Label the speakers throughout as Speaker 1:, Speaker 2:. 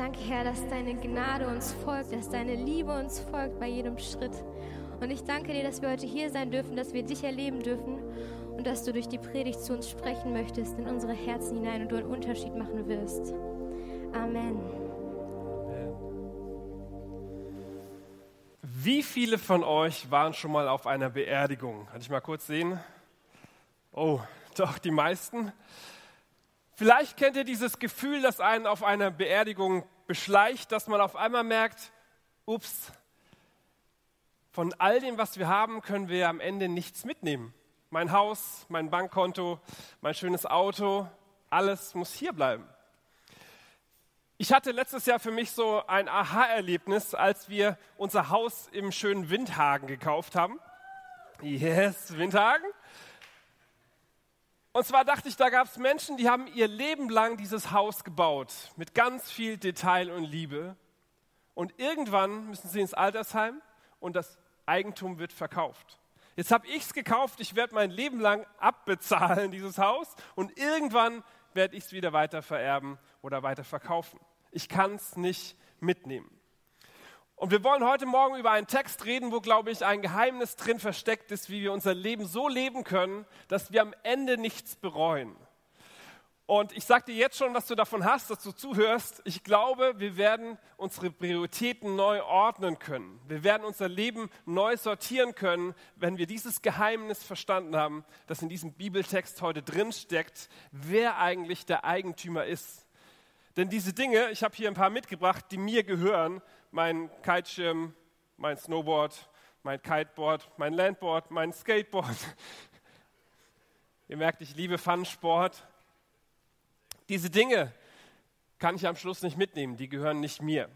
Speaker 1: danke, Herr, dass deine Gnade uns folgt, dass deine Liebe uns folgt bei jedem Schritt. Und ich danke dir, dass wir heute hier sein dürfen, dass wir dich erleben dürfen und dass du durch die Predigt zu uns sprechen möchtest in unsere Herzen hinein und du einen Unterschied machen wirst. Amen.
Speaker 2: Wie viele von euch waren schon mal auf einer Beerdigung? Kann ich mal kurz sehen? Oh, doch, die meisten. Vielleicht kennt ihr dieses Gefühl, das einen auf einer Beerdigung beschleicht, dass man auf einmal merkt, ups, von all dem, was wir haben, können wir am Ende nichts mitnehmen. Mein Haus, mein Bankkonto, mein schönes Auto, alles muss hier bleiben. Ich hatte letztes Jahr für mich so ein Aha-Erlebnis, als wir unser Haus im schönen Windhagen gekauft haben. Yes, Windhagen. Und zwar dachte ich, da gab es Menschen, die haben ihr Leben lang dieses Haus gebaut, mit ganz viel Detail und Liebe. Und irgendwann müssen sie ins Altersheim und das Eigentum wird verkauft. Jetzt habe ich es gekauft, ich werde mein Leben lang abbezahlen, dieses Haus, und irgendwann werde ich es wieder weiter vererben oder weiter verkaufen. Ich kann es nicht mitnehmen. Und wir wollen heute Morgen über einen Text reden, wo, glaube ich, ein Geheimnis drin versteckt ist, wie wir unser Leben so leben können, dass wir am Ende nichts bereuen. Und ich sage dir jetzt schon, was du davon hast, dass du zuhörst. Ich glaube, wir werden unsere Prioritäten neu ordnen können. Wir werden unser Leben neu sortieren können, wenn wir dieses Geheimnis verstanden haben, das in diesem Bibeltext heute drin steckt, wer eigentlich der Eigentümer ist. Denn diese Dinge, ich habe hier ein paar mitgebracht, die mir gehören, mein Kiteschirm, mein Snowboard, mein Kiteboard, mein Landboard, mein Skateboard. Ihr merkt, ich liebe Fun-Sport. Diese Dinge kann ich am Schluss nicht mitnehmen, die gehören nicht mir.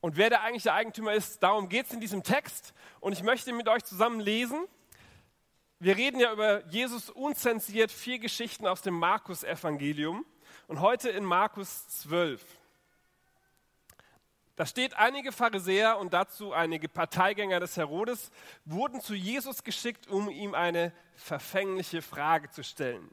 Speaker 2: Und wer der eigentlich der Eigentümer ist, darum geht es in diesem Text. Und ich möchte mit euch zusammen lesen. Wir reden ja über Jesus unzensiert vier Geschichten aus dem Markus-Evangelium. Und heute in Markus 12. Da steht, einige Pharisäer und dazu einige Parteigänger des Herodes wurden zu Jesus geschickt, um ihm eine verfängliche Frage zu stellen.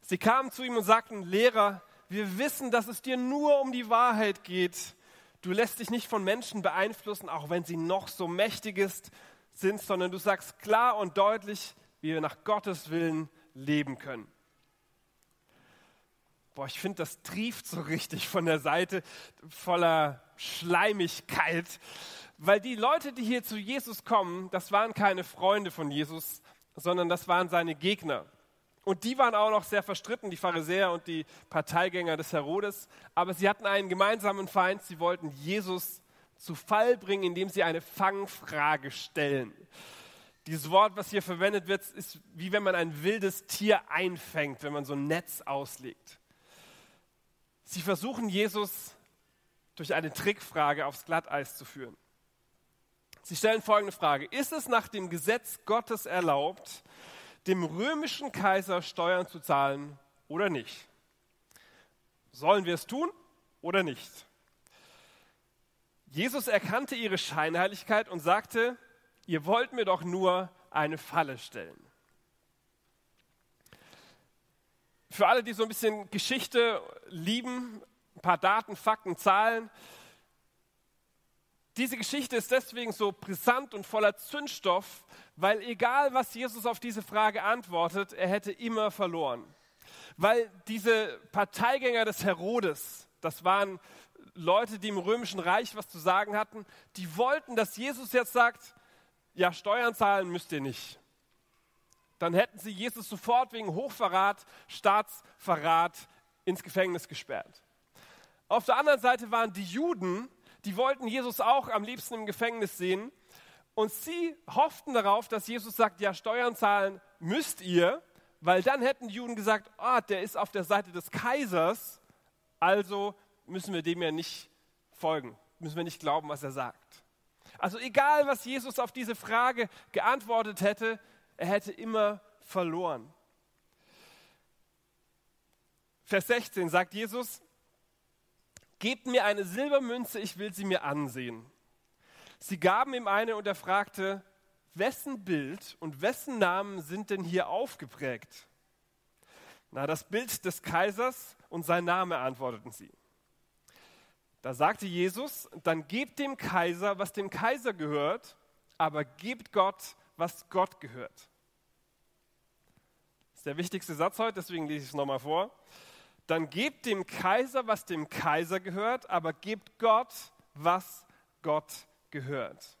Speaker 2: Sie kamen zu ihm und sagten, Lehrer, wir wissen, dass es dir nur um die Wahrheit geht. Du lässt dich nicht von Menschen beeinflussen, auch wenn sie noch so mächtig ist, sind, sondern du sagst klar und deutlich, wie wir nach Gottes Willen leben können. Boah, ich finde, das trieft so richtig von der Seite voller Schleimigkeit, weil die Leute, die hier zu Jesus kommen, das waren keine Freunde von Jesus, sondern das waren seine Gegner. Und die waren auch noch sehr verstritten, die Pharisäer und die Parteigänger des Herodes. Aber sie hatten einen gemeinsamen Feind. Sie wollten Jesus zu Fall bringen, indem sie eine Fangfrage stellen. Dieses Wort, was hier verwendet wird, ist wie wenn man ein wildes Tier einfängt, wenn man so ein Netz auslegt. Sie versuchen Jesus durch eine Trickfrage aufs Glatteis zu führen. Sie stellen folgende Frage. Ist es nach dem Gesetz Gottes erlaubt, dem römischen Kaiser Steuern zu zahlen oder nicht? Sollen wir es tun oder nicht? Jesus erkannte ihre Scheinheiligkeit und sagte, ihr wollt mir doch nur eine Falle stellen. Für alle, die so ein bisschen Geschichte lieben, ein paar Daten, Fakten, Zahlen. Diese Geschichte ist deswegen so brisant und voller Zündstoff, weil egal was Jesus auf diese Frage antwortet, er hätte immer verloren. Weil diese Parteigänger des Herodes, das waren Leute, die im römischen Reich was zu sagen hatten, die wollten, dass Jesus jetzt sagt, ja, Steuern zahlen müsst ihr nicht dann hätten sie Jesus sofort wegen Hochverrat, Staatsverrat ins Gefängnis gesperrt. Auf der anderen Seite waren die Juden, die wollten Jesus auch am liebsten im Gefängnis sehen. Und sie hofften darauf, dass Jesus sagt, ja, Steuern zahlen müsst ihr, weil dann hätten die Juden gesagt, oh, der ist auf der Seite des Kaisers, also müssen wir dem ja nicht folgen, müssen wir nicht glauben, was er sagt. Also egal, was Jesus auf diese Frage geantwortet hätte, er hätte immer verloren. Vers 16 sagt Jesus, gebt mir eine Silbermünze, ich will sie mir ansehen. Sie gaben ihm eine und er fragte, wessen Bild und wessen Namen sind denn hier aufgeprägt? Na, das Bild des Kaisers und sein Name, antworteten sie. Da sagte Jesus, dann gebt dem Kaiser, was dem Kaiser gehört, aber gebt Gott, was Gott gehört. Das ist der wichtigste Satz heute, deswegen lese ich es nochmal vor. Dann gebt dem Kaiser, was dem Kaiser gehört, aber gebt Gott, was Gott gehört.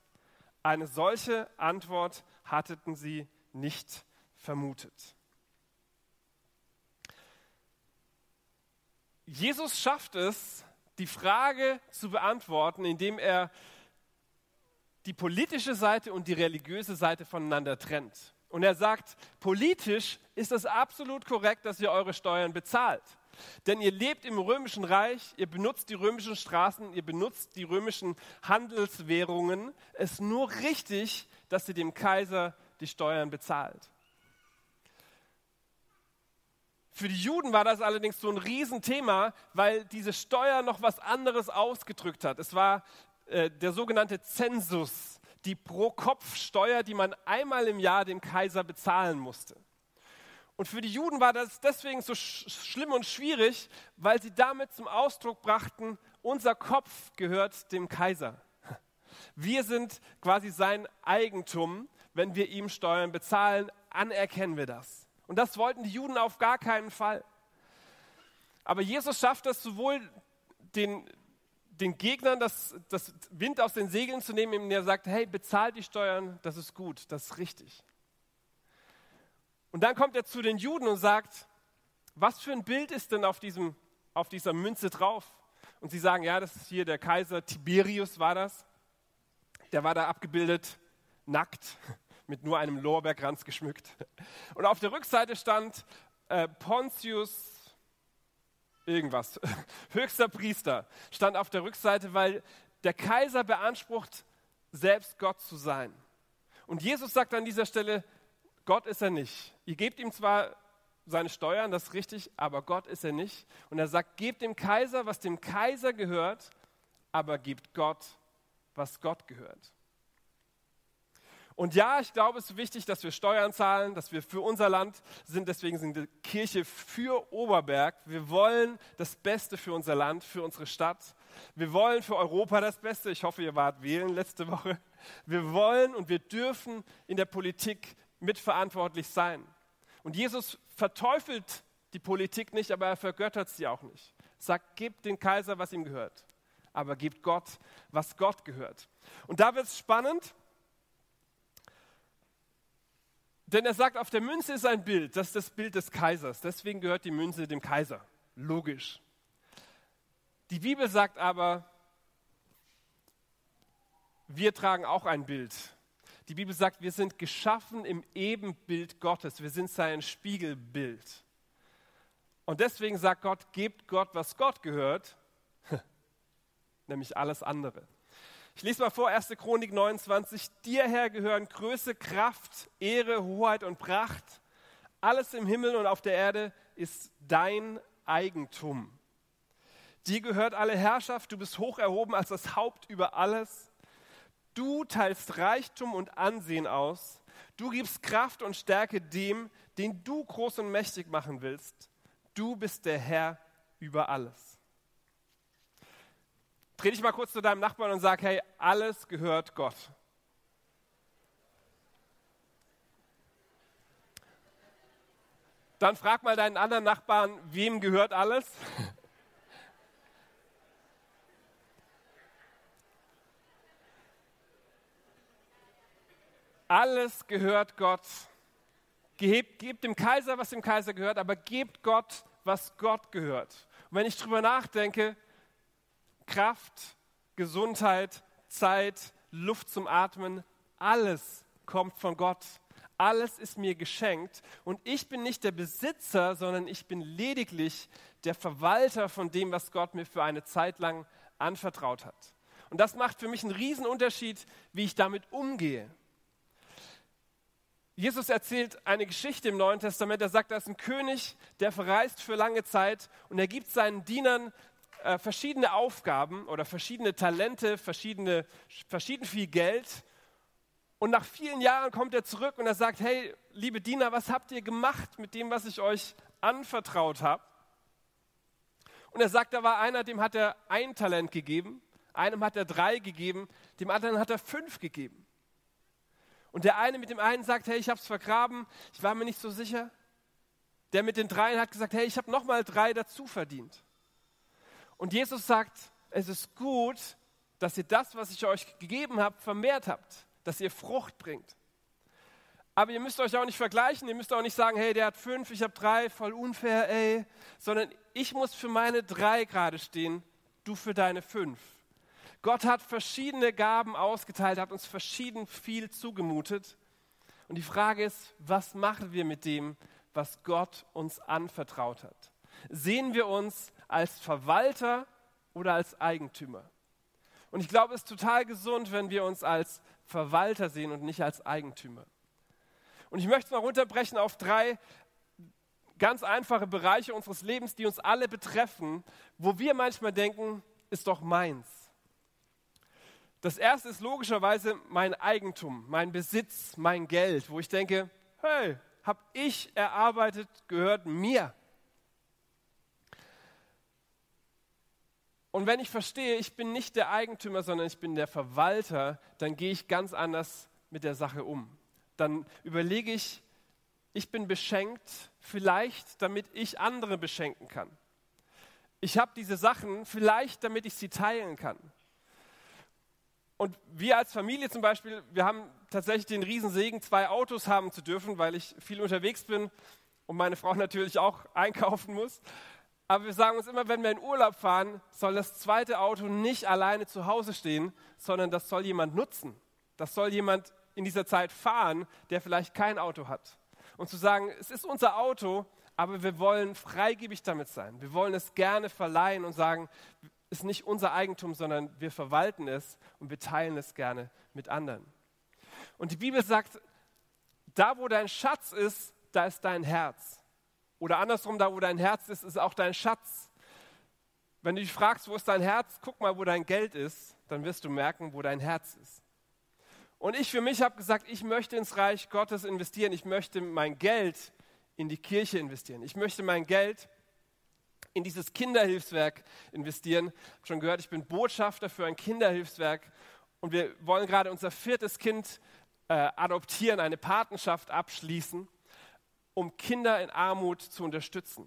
Speaker 2: Eine solche Antwort hatten sie nicht vermutet. Jesus schafft es, die Frage zu beantworten, indem er die politische Seite und die religiöse Seite voneinander trennt. Und er sagt, politisch ist es absolut korrekt, dass ihr eure Steuern bezahlt. Denn ihr lebt im römischen Reich, ihr benutzt die römischen Straßen, ihr benutzt die römischen Handelswährungen. Es ist nur richtig, dass ihr dem Kaiser die Steuern bezahlt. Für die Juden war das allerdings so ein Riesenthema, weil diese Steuer noch was anderes ausgedrückt hat. Es war äh, der sogenannte Zensus, die Pro-Kopf-Steuer, die man einmal im Jahr dem Kaiser bezahlen musste. Und für die Juden war das deswegen so sch schlimm und schwierig, weil sie damit zum Ausdruck brachten, unser Kopf gehört dem Kaiser. Wir sind quasi sein Eigentum. Wenn wir ihm Steuern bezahlen, anerkennen wir das. Und das wollten die Juden auf gar keinen Fall. Aber Jesus schafft es sowohl den, den Gegnern das, das Wind aus den Segeln zu nehmen, indem er sagt, hey, bezahlt die Steuern, das ist gut, das ist richtig. Und dann kommt er zu den Juden und sagt, was für ein Bild ist denn auf, diesem, auf dieser Münze drauf? Und sie sagen, ja, das ist hier der Kaiser Tiberius war das. Der war da abgebildet, nackt mit nur einem Lorbeerkranz geschmückt. Und auf der Rückseite stand äh, Pontius irgendwas, höchster Priester, stand auf der Rückseite, weil der Kaiser beansprucht, selbst Gott zu sein. Und Jesus sagt an dieser Stelle, Gott ist er nicht. Ihr gebt ihm zwar seine Steuern, das ist richtig, aber Gott ist er nicht. Und er sagt, gebt dem Kaiser, was dem Kaiser gehört, aber gebt Gott, was Gott gehört. Und ja, ich glaube, es ist wichtig, dass wir Steuern zahlen, dass wir für unser Land sind. Deswegen sind wir Kirche für Oberberg. Wir wollen das Beste für unser Land, für unsere Stadt. Wir wollen für Europa das Beste. Ich hoffe, ihr wart wählen letzte Woche. Wir wollen und wir dürfen in der Politik mitverantwortlich sein. Und Jesus verteufelt die Politik nicht, aber er vergöttert sie auch nicht. Sagt, gebt den Kaiser, was ihm gehört. Aber gebt Gott, was Gott gehört. Und da wird es spannend Denn er sagt, auf der Münze ist ein Bild, das ist das Bild des Kaisers. Deswegen gehört die Münze dem Kaiser. Logisch. Die Bibel sagt aber, wir tragen auch ein Bild. Die Bibel sagt, wir sind geschaffen im Ebenbild Gottes. Wir sind sein Spiegelbild. Und deswegen sagt Gott, gebt Gott, was Gott gehört, nämlich alles andere. Ich lese mal vor, 1. Chronik 29. Dir, Herr, gehören Größe, Kraft, Ehre, Hoheit und Pracht. Alles im Himmel und auf der Erde ist dein Eigentum. Dir gehört alle Herrschaft, du bist hoch erhoben als das Haupt über alles. Du teilst Reichtum und Ansehen aus. Du gibst Kraft und Stärke dem, den du groß und mächtig machen willst. Du bist der Herr über alles. Dreh dich mal kurz zu deinem Nachbarn und sag, hey, alles gehört Gott. Dann frag mal deinen anderen Nachbarn, wem gehört alles? Alles gehört Gott. Gebt, gebt dem Kaiser, was dem Kaiser gehört, aber gebt Gott, was Gott gehört. Und wenn ich drüber nachdenke, Kraft, Gesundheit, Zeit, Luft zum Atmen, alles kommt von Gott. Alles ist mir geschenkt und ich bin nicht der Besitzer, sondern ich bin lediglich der Verwalter von dem, was Gott mir für eine Zeit lang anvertraut hat. Und das macht für mich einen riesen Unterschied, wie ich damit umgehe. Jesus erzählt eine Geschichte im Neuen Testament. Er sagt, da ist ein König, der verreist für lange Zeit und er gibt seinen Dienern äh, verschiedene Aufgaben oder verschiedene Talente, verschiedene, verschieden viel Geld. Und nach vielen Jahren kommt er zurück und er sagt, hey, liebe Diener, was habt ihr gemacht mit dem, was ich euch anvertraut habe? Und er sagt, da war einer, dem hat er ein Talent gegeben, einem hat er drei gegeben, dem anderen hat er fünf gegeben. Und der eine mit dem einen sagt, hey, ich habe es vergraben, ich war mir nicht so sicher. Der mit den dreien hat gesagt, hey, ich habe nochmal drei dazu verdient. Und Jesus sagt, es ist gut, dass ihr das, was ich euch gegeben habe, vermehrt habt, dass ihr Frucht bringt. Aber ihr müsst euch auch nicht vergleichen, ihr müsst auch nicht sagen, hey, der hat fünf, ich habe drei, voll unfair, ey. Sondern ich muss für meine drei gerade stehen, du für deine fünf. Gott hat verschiedene Gaben ausgeteilt, hat uns verschieden viel zugemutet. Und die Frage ist, was machen wir mit dem, was Gott uns anvertraut hat? Sehen wir uns als Verwalter oder als Eigentümer? Und ich glaube, es ist total gesund, wenn wir uns als Verwalter sehen und nicht als Eigentümer. Und ich möchte es mal runterbrechen auf drei ganz einfache Bereiche unseres Lebens, die uns alle betreffen, wo wir manchmal denken, ist doch meins. Das erste ist logischerweise mein Eigentum, mein Besitz, mein Geld, wo ich denke, hey, habe ich erarbeitet, gehört mir. Und wenn ich verstehe, ich bin nicht der Eigentümer, sondern ich bin der Verwalter, dann gehe ich ganz anders mit der Sache um dann überlege ich, ich bin beschenkt, vielleicht damit ich andere beschenken kann. Ich habe diese Sachen vielleicht, damit ich sie teilen kann. Und wir als Familie zum Beispiel, wir haben tatsächlich den Riesensegen, zwei Autos haben zu dürfen, weil ich viel unterwegs bin und meine Frau natürlich auch einkaufen muss. Aber wir sagen uns immer, wenn wir in Urlaub fahren, soll das zweite Auto nicht alleine zu Hause stehen, sondern das soll jemand nutzen. Das soll jemand in dieser Zeit fahren, der vielleicht kein Auto hat. Und zu sagen, es ist unser Auto, aber wir wollen freigebig damit sein. Wir wollen es gerne verleihen und sagen, es ist nicht unser Eigentum, sondern wir verwalten es und wir teilen es gerne mit anderen. Und die Bibel sagt, da wo dein Schatz ist, da ist dein Herz. Oder andersrum, da wo dein Herz ist, ist auch dein Schatz. Wenn du dich fragst, wo ist dein Herz, guck mal, wo dein Geld ist, dann wirst du merken, wo dein Herz ist. Und ich für mich habe gesagt, ich möchte ins Reich Gottes investieren. Ich möchte mein Geld in die Kirche investieren. Ich möchte mein Geld in dieses Kinderhilfswerk investieren. Ich habe schon gehört, ich bin Botschafter für ein Kinderhilfswerk und wir wollen gerade unser viertes Kind äh, adoptieren, eine Patenschaft abschließen, um Kinder in Armut zu unterstützen.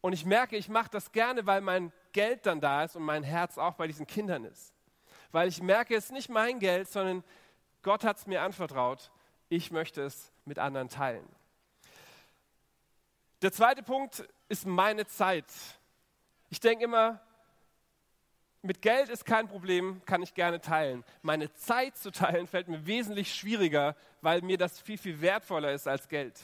Speaker 2: Und ich merke, ich mache das gerne, weil mein Geld dann da ist und mein Herz auch bei diesen Kindern ist. Weil ich merke, es ist nicht mein Geld, sondern Gott hat es mir anvertraut, ich möchte es mit anderen teilen. Der zweite Punkt ist meine Zeit. Ich denke immer, mit Geld ist kein Problem, kann ich gerne teilen. Meine Zeit zu teilen fällt mir wesentlich schwieriger, weil mir das viel, viel wertvoller ist als Geld.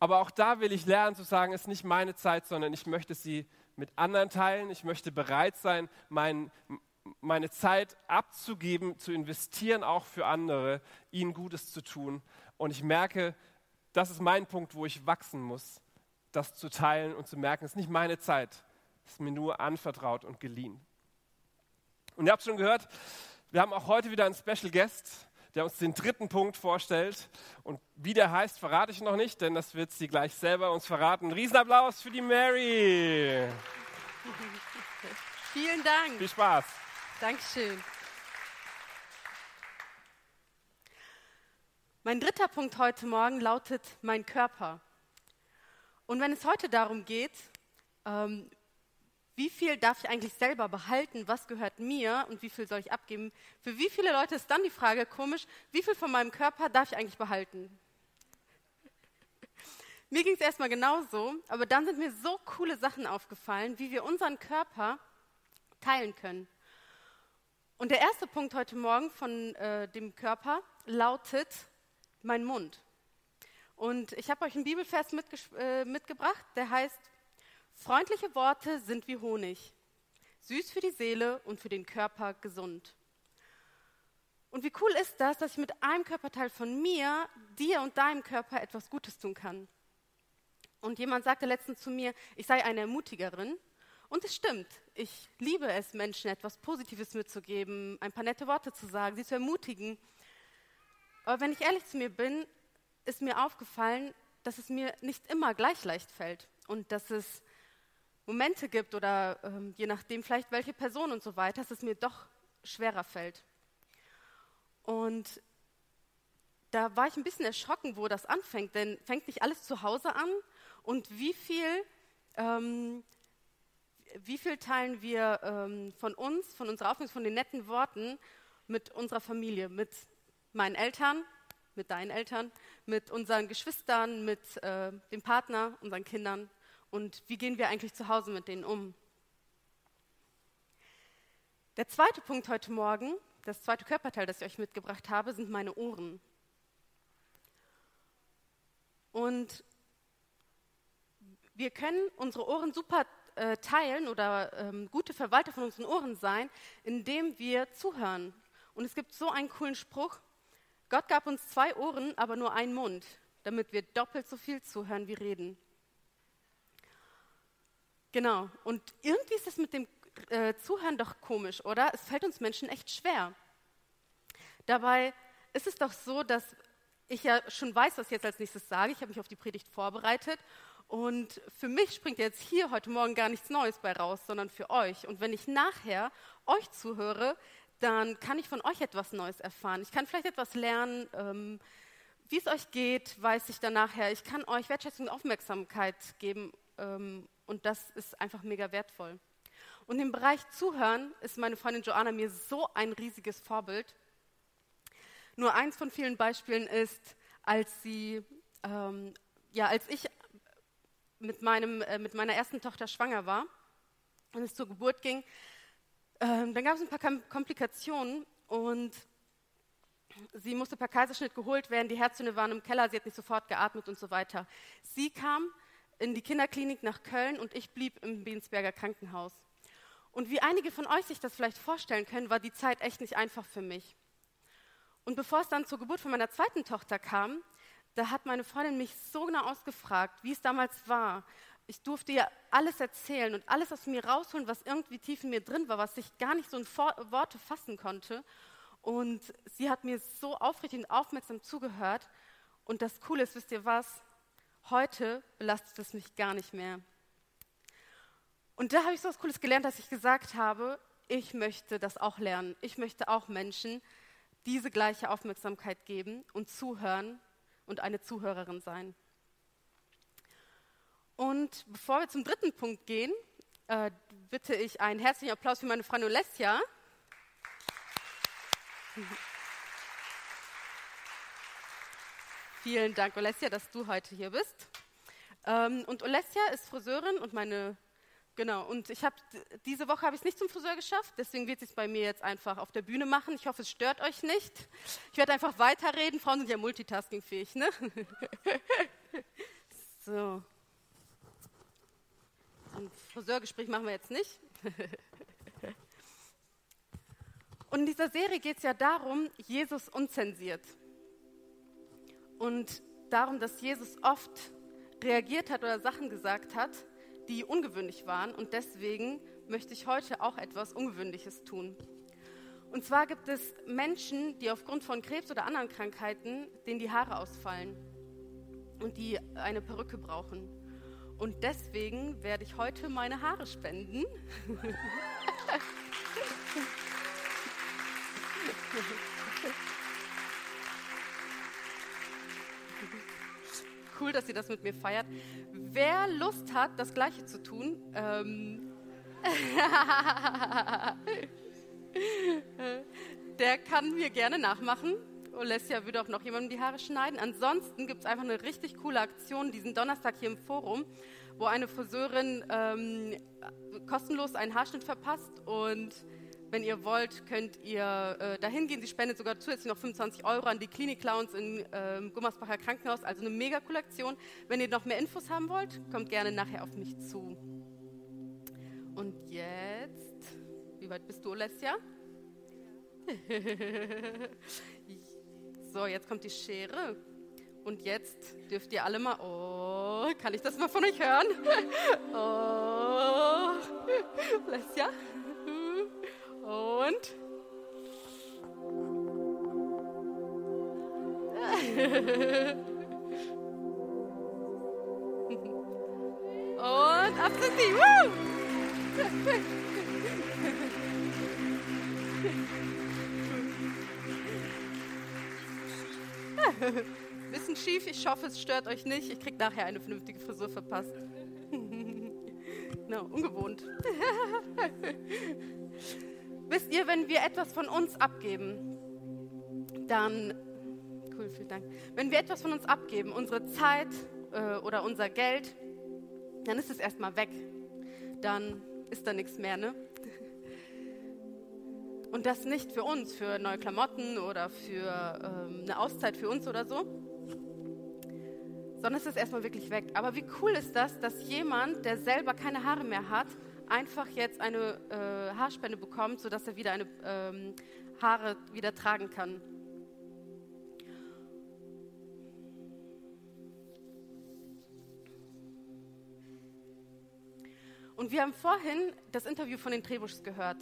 Speaker 2: Aber auch da will ich lernen zu sagen, es ist nicht meine Zeit, sondern ich möchte sie mit anderen teilen. Ich möchte bereit sein, mein, meine Zeit abzugeben, zu investieren, auch für andere, ihnen Gutes zu tun. Und ich merke, das ist mein Punkt, wo ich wachsen muss, das zu teilen und zu merken, es ist nicht meine Zeit, es ist mir nur anvertraut und geliehen. Und ihr habt schon gehört, wir haben auch heute wieder einen Special Guest, der uns den dritten Punkt vorstellt. Und wie der heißt, verrate ich noch nicht, denn das wird sie gleich selber uns verraten. Riesenapplaus für die Mary.
Speaker 3: Vielen Dank.
Speaker 2: Viel Spaß.
Speaker 3: Dankeschön. Mein dritter Punkt heute Morgen lautet mein Körper. Und wenn es heute darum geht, ähm, wie viel darf ich eigentlich selber behalten, was gehört mir und wie viel soll ich abgeben, für wie viele Leute ist dann die Frage komisch, wie viel von meinem Körper darf ich eigentlich behalten? Mir ging es erstmal genauso, aber dann sind mir so coole Sachen aufgefallen, wie wir unseren Körper teilen können. Und der erste Punkt heute Morgen von äh, dem Körper lautet mein Mund. Und ich habe euch einen Bibelvers äh, mitgebracht, der heißt, freundliche Worte sind wie Honig, süß für die Seele und für den Körper gesund. Und wie cool ist das, dass ich mit einem Körperteil von mir, dir und deinem Körper etwas Gutes tun kann. Und jemand sagte letztens zu mir, ich sei eine Ermutigerin. Und es stimmt, ich liebe es, Menschen etwas Positives mitzugeben, ein paar nette Worte zu sagen, sie zu ermutigen. Aber wenn ich ehrlich zu mir bin, ist mir aufgefallen, dass es mir nicht immer gleich leicht fällt und dass es Momente gibt oder ähm, je nachdem vielleicht welche Person und so weiter, dass es mir doch schwerer fällt. Und da war ich ein bisschen erschrocken, wo das anfängt, denn fängt nicht alles zu Hause an und wie viel, ähm, wie viel teilen wir ähm, von uns, von unserer Aufmerksamkeit, von den netten Worten mit unserer Familie, mit meinen Eltern, mit deinen Eltern, mit unseren Geschwistern, mit äh, dem Partner, unseren Kindern und wie gehen wir eigentlich zu Hause mit denen um. Der zweite Punkt heute Morgen, das zweite Körperteil, das ich euch mitgebracht habe, sind meine Ohren. Und wir können unsere Ohren super äh, teilen oder ähm, gute Verwalter von unseren Ohren sein, indem wir zuhören. Und es gibt so einen coolen Spruch, Gott gab uns zwei Ohren, aber nur einen Mund, damit wir doppelt so viel zuhören wie reden. Genau, und irgendwie ist das mit dem äh, Zuhören doch komisch, oder? Es fällt uns Menschen echt schwer. Dabei ist es doch so, dass ich ja schon weiß, was ich jetzt als nächstes sage. Ich habe mich auf die Predigt vorbereitet und für mich springt jetzt hier heute Morgen gar nichts Neues bei raus, sondern für euch. Und wenn ich nachher euch zuhöre, dann kann ich von euch etwas Neues erfahren. Ich kann vielleicht etwas lernen, ähm, wie es euch geht, weiß ich dann nachher. Ich kann euch Wertschätzung und Aufmerksamkeit geben ähm, und das ist einfach mega wertvoll. Und im Bereich Zuhören ist meine Freundin Joanna mir so ein riesiges Vorbild. Nur eins von vielen Beispielen ist, als sie, ähm, ja, als ich mit, meinem, äh, mit meiner ersten Tochter schwanger war und es zur Geburt ging, äh, dann gab es ein paar Komplikationen und sie musste per Kaiserschnitt geholt werden, die Herztöne waren im Keller, sie hat nicht sofort geatmet und so weiter. Sie kam in die Kinderklinik nach Köln und ich blieb im Bensberger Krankenhaus. Und wie einige von euch sich das vielleicht vorstellen können, war die Zeit echt nicht einfach für mich. Und bevor es dann zur Geburt von meiner zweiten Tochter kam, da hat meine Freundin mich so genau ausgefragt, wie es damals war. Ich durfte ihr alles erzählen und alles aus mir rausholen, was irgendwie tief in mir drin war, was ich gar nicht so in Worte fassen konnte. Und sie hat mir so aufrichtig und aufmerksam zugehört. Und das Coole ist, wisst ihr was? Heute belastet es mich gar nicht mehr. Und da habe ich so was Cooles gelernt, dass ich gesagt habe, ich möchte das auch lernen. Ich möchte auch Menschen diese gleiche Aufmerksamkeit geben und zuhören und eine Zuhörerin sein. Und bevor wir zum dritten Punkt gehen, äh, bitte ich einen herzlichen Applaus für meine Freundin Olesja. Vielen Dank, Olesja, dass du heute hier bist. Ähm, und Olesja ist Friseurin und meine Genau, und ich habe diese Woche habe ich es nicht zum Friseur geschafft, deswegen wird es bei mir jetzt einfach auf der Bühne machen. Ich hoffe, es stört euch nicht. Ich werde einfach weiterreden. Frauen sind ja multitaskingfähig, ne? so. Ein Friseurgespräch machen wir jetzt nicht. Und in dieser Serie geht es ja darum, Jesus unzensiert. Und darum, dass Jesus oft reagiert hat oder Sachen gesagt hat, die ungewöhnlich waren. Und deswegen möchte ich heute auch etwas Ungewöhnliches tun. Und zwar gibt es Menschen, die aufgrund von Krebs oder anderen Krankheiten, denen die Haare ausfallen und die eine Perücke brauchen. Und deswegen werde ich heute meine Haare spenden. cool, dass ihr das mit mir feiert. Wer Lust hat, das Gleiche zu tun, ähm, der kann mir gerne nachmachen. Olesja würde auch noch jemandem die Haare schneiden. Ansonsten gibt es einfach eine richtig coole Aktion diesen Donnerstag hier im Forum, wo eine Friseurin ähm, kostenlos einen Haarschnitt verpasst und wenn ihr wollt, könnt ihr äh, dahin gehen. Sie spendet sogar zusätzlich noch 25 Euro an die Klinik Clowns im äh, Gummersbacher Krankenhaus. Also eine mega coole Aktion. Wenn ihr noch mehr Infos haben wollt, kommt gerne nachher auf mich zu. Und jetzt, wie weit bist du, Alessia? so, jetzt kommt die Schere. Und jetzt dürft ihr alle mal, oh, kann ich das mal von euch hören? Oh, Alessia? Und? Und ab sind sie. Woo! Bisschen schief, ich hoffe, es stört euch nicht. Ich krieg nachher eine vernünftige Frisur verpasst. Na, no, ungewohnt. Wisst ihr, wenn wir etwas von uns abgeben, dann, cool, vielen Dank, wenn wir etwas von uns abgeben, unsere Zeit äh, oder unser Geld, dann ist es erstmal weg. Dann ist da nichts mehr, ne? Und das nicht für uns, für neue Klamotten oder für ähm, eine Auszeit für uns oder so, sondern es ist erstmal wirklich weg. Aber wie cool ist das, dass jemand, der selber keine Haare mehr hat, einfach jetzt eine äh, Haarspende bekommt, sodass er wieder eine ähm, Haare wieder tragen kann. Und wir haben vorhin das Interview von den Trebuschs gehört.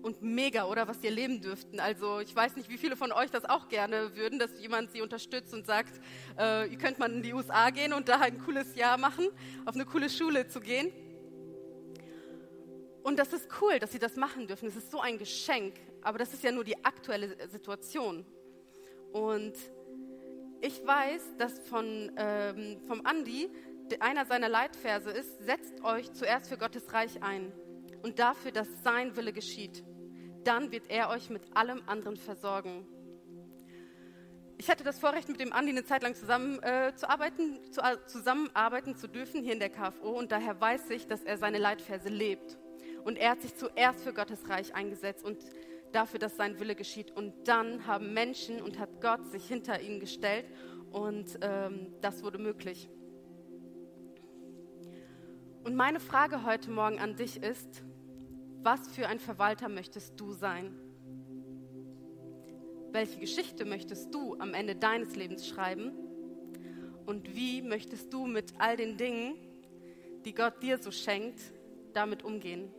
Speaker 3: Und mega, oder was sie erleben dürften. Also ich weiß nicht, wie viele von euch das auch gerne würden, dass jemand sie unterstützt und sagt, äh, ihr könnt mal in die USA gehen und da ein cooles Jahr machen, auf eine coole Schule zu gehen. Und das ist cool, dass sie das machen dürfen. Es ist so ein Geschenk. Aber das ist ja nur die aktuelle Situation. Und ich weiß, dass von, ähm, vom Andi einer seiner Leitverse ist, setzt euch zuerst für Gottes Reich ein und dafür, dass sein Wille geschieht. Dann wird er euch mit allem anderen versorgen. Ich hatte das Vorrecht, mit dem Andi eine Zeit lang zusammen, äh, zu arbeiten, zu, äh, zusammenarbeiten zu dürfen hier in der KFO und daher weiß ich, dass er seine Leitverse lebt. Und er hat sich zuerst für Gottes Reich eingesetzt und dafür, dass sein Wille geschieht. Und dann haben Menschen und hat Gott sich hinter ihn gestellt und ähm, das wurde möglich. Und meine Frage heute Morgen an dich ist, was für ein Verwalter möchtest du sein? Welche Geschichte möchtest du am Ende deines Lebens schreiben? Und wie möchtest du mit all den Dingen, die Gott dir so schenkt, damit umgehen?